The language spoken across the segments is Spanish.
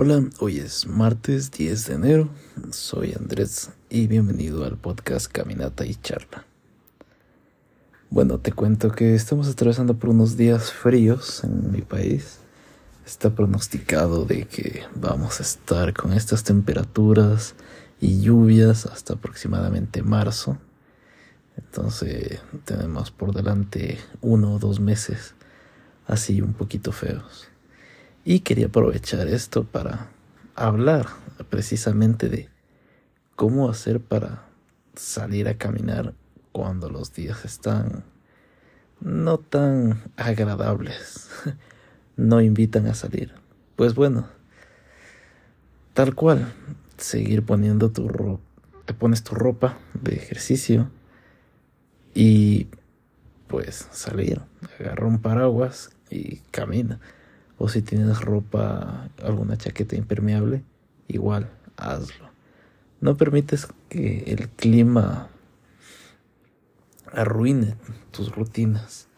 Hola, hoy es martes 10 de enero, soy Andrés y bienvenido al podcast Caminata y Charla. Bueno, te cuento que estamos atravesando por unos días fríos en mi país. Está pronosticado de que vamos a estar con estas temperaturas y lluvias hasta aproximadamente marzo. Entonces tenemos por delante uno o dos meses así un poquito feos. Y quería aprovechar esto para hablar precisamente de cómo hacer para salir a caminar cuando los días están no tan agradables, no invitan a salir. Pues bueno, tal cual, seguir poniendo tu ropa, te pones tu ropa de ejercicio y pues salir, agarra un paraguas y camina. O si tienes ropa, alguna chaqueta impermeable, igual, hazlo. No permites que el clima arruine tus rutinas,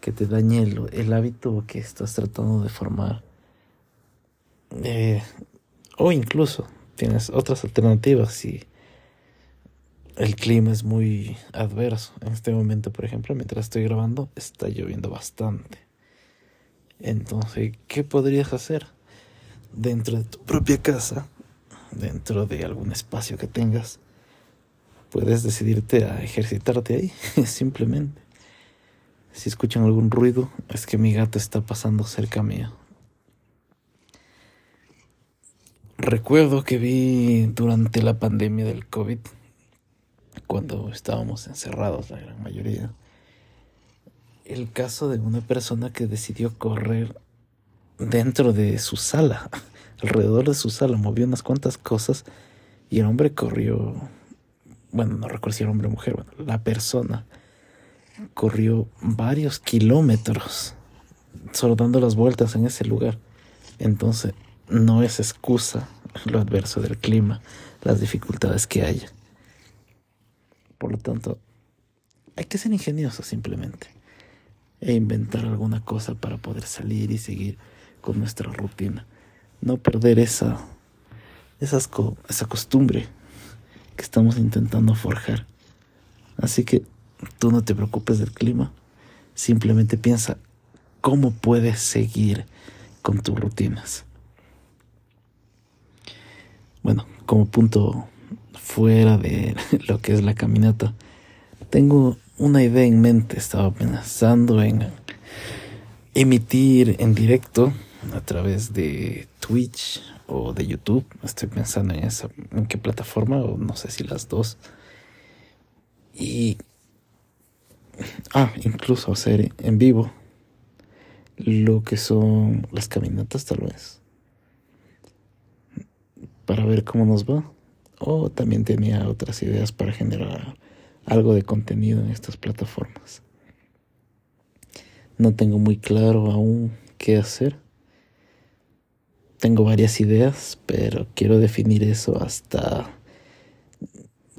que te dañe el, hábito que estás tratando de formar. Eh, o incluso tienes otras alternativas si el clima es muy adverso. En este momento, por ejemplo, mientras estoy grabando, está lloviendo bastante. Entonces, ¿qué podrías hacer? Dentro de tu propia casa, dentro de algún espacio que tengas, puedes decidirte a ejercitarte ahí, simplemente. Si escuchan algún ruido, es que mi gato está pasando cerca mío. Recuerdo que vi durante la pandemia del COVID, cuando estábamos encerrados la gran mayoría, el caso de una persona que decidió correr dentro de su sala, alrededor de su sala, movió unas cuantas cosas y el hombre corrió, bueno, no recuerdo si era hombre o mujer, bueno, la persona corrió varios kilómetros solo dando las vueltas en ese lugar. Entonces, no es excusa lo adverso del clima, las dificultades que haya. Por lo tanto, hay que ser ingenioso simplemente e inventar alguna cosa para poder salir y seguir con nuestra rutina. No perder esa, esas esa costumbre que estamos intentando forjar. Así que tú no te preocupes del clima, simplemente piensa cómo puedes seguir con tus rutinas. Bueno, como punto fuera de lo que es la caminata, tengo una idea en mente. Estaba pensando en emitir en directo a través de Twitch o de YouTube. Estoy pensando en esa, en qué plataforma o no sé si las dos. Y ah, incluso hacer en vivo lo que son las caminatas tal vez. Para ver cómo nos va. O también tenía otras ideas para generar algo de contenido en estas plataformas. No tengo muy claro aún qué hacer. Tengo varias ideas, pero quiero definir eso hasta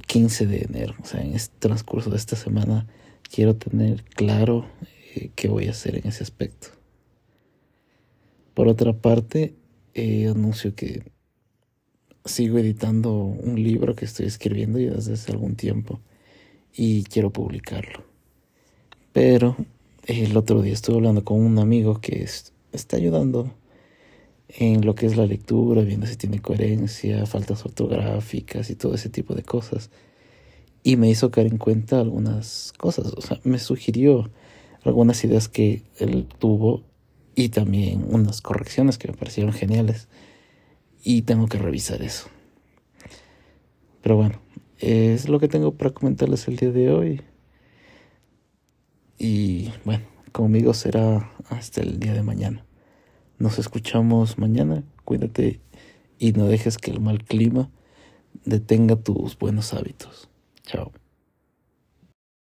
15 de enero. O sea, en este transcurso de esta semana quiero tener claro eh, qué voy a hacer en ese aspecto. Por otra parte, eh, anuncio que sigo editando un libro que estoy escribiendo ya desde hace algún tiempo y quiero publicarlo. Pero el otro día estuve hablando con un amigo que está ayudando en lo que es la lectura, viendo si tiene coherencia, faltas ortográficas y todo ese tipo de cosas. Y me hizo caer en cuenta algunas cosas, o sea, me sugirió algunas ideas que él tuvo y también unas correcciones que me parecieron geniales. Y tengo que revisar eso. Pero bueno, es lo que tengo para comentarles el día de hoy. Y bueno, conmigo será hasta el día de mañana. Nos escuchamos mañana. Cuídate y no dejes que el mal clima detenga tus buenos hábitos. Chao.